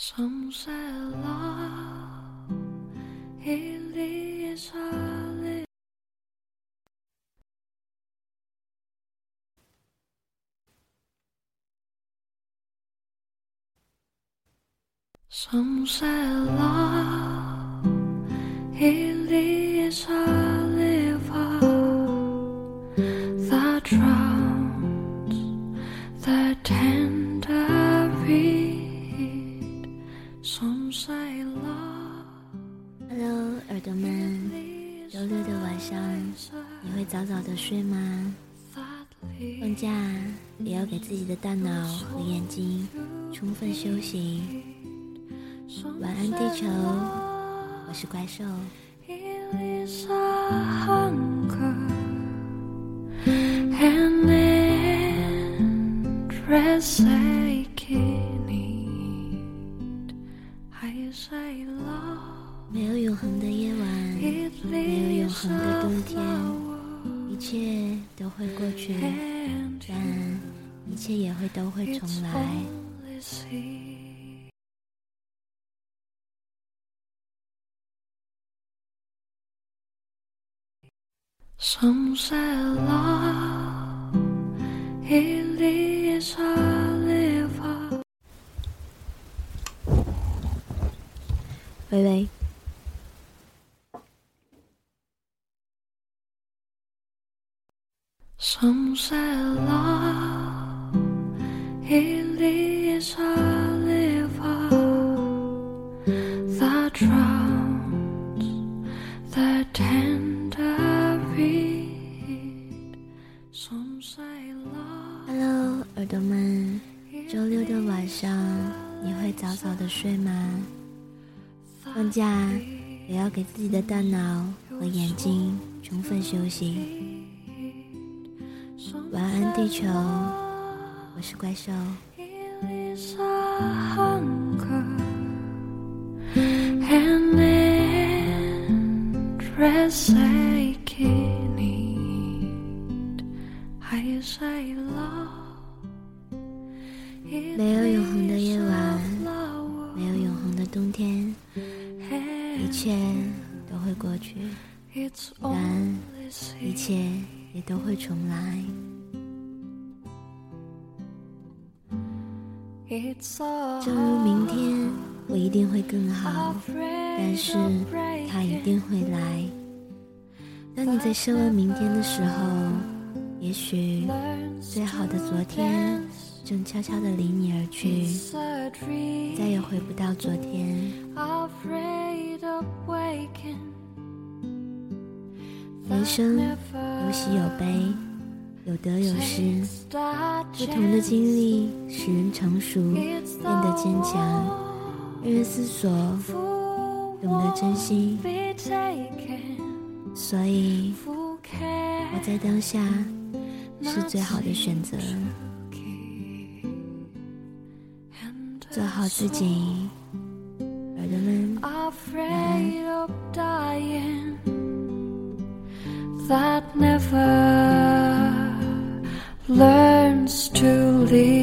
Some say love is a li- Some say love is a liver that drowns the tender reed. 耳朵们，周六的晚上你会早早的睡吗？放假也要给自己的大脑和眼睛充分休息。晚安地球，我是怪兽。没有永恒的夜晚，没有永恒的冬天，一切都会过去，但一切也会都会重来。Some say love it is a liver. 喂喂，Some say love it is a liver that drowns the tender reed. Some say love Hello，耳朵们，it 周六的晚上你会早早的睡吗？放假也要给自己的大脑和眼睛充分休息。晚安，地球，我是怪兽。没有永恒的夜晚，没有永恒的冬天，一切都会过去，It's 但 only 一切也都会重来。正如明天我一定会更好，但是它一定会来。当你在奢望明天的时候，也许最好的昨天正悄悄地离你而去.再也回不到昨天。人生有喜有悲，有得有失，不同的经历使人成熟，变得坚强，日月思索，懂得珍惜。所以，活在当下是最好的选择。做好自己，耳朵们，晚安。That never learns to live.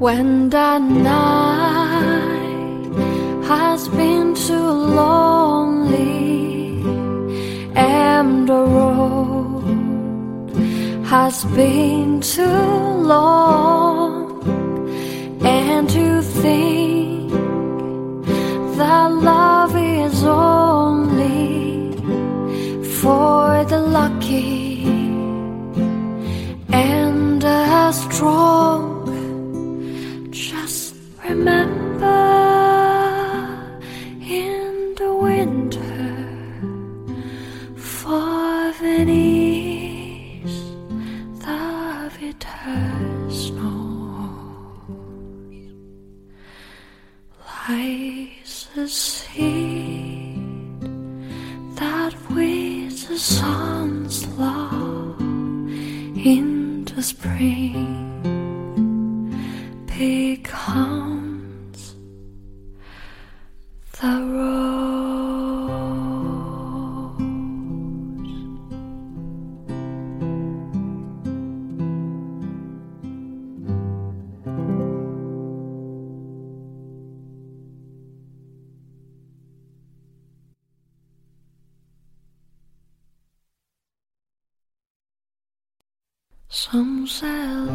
When the night has been too lonely and the road has been too long and to think that love lucky and the strong. Just remember in the winter for Venice the bitter snow lies a seed becomes the Some say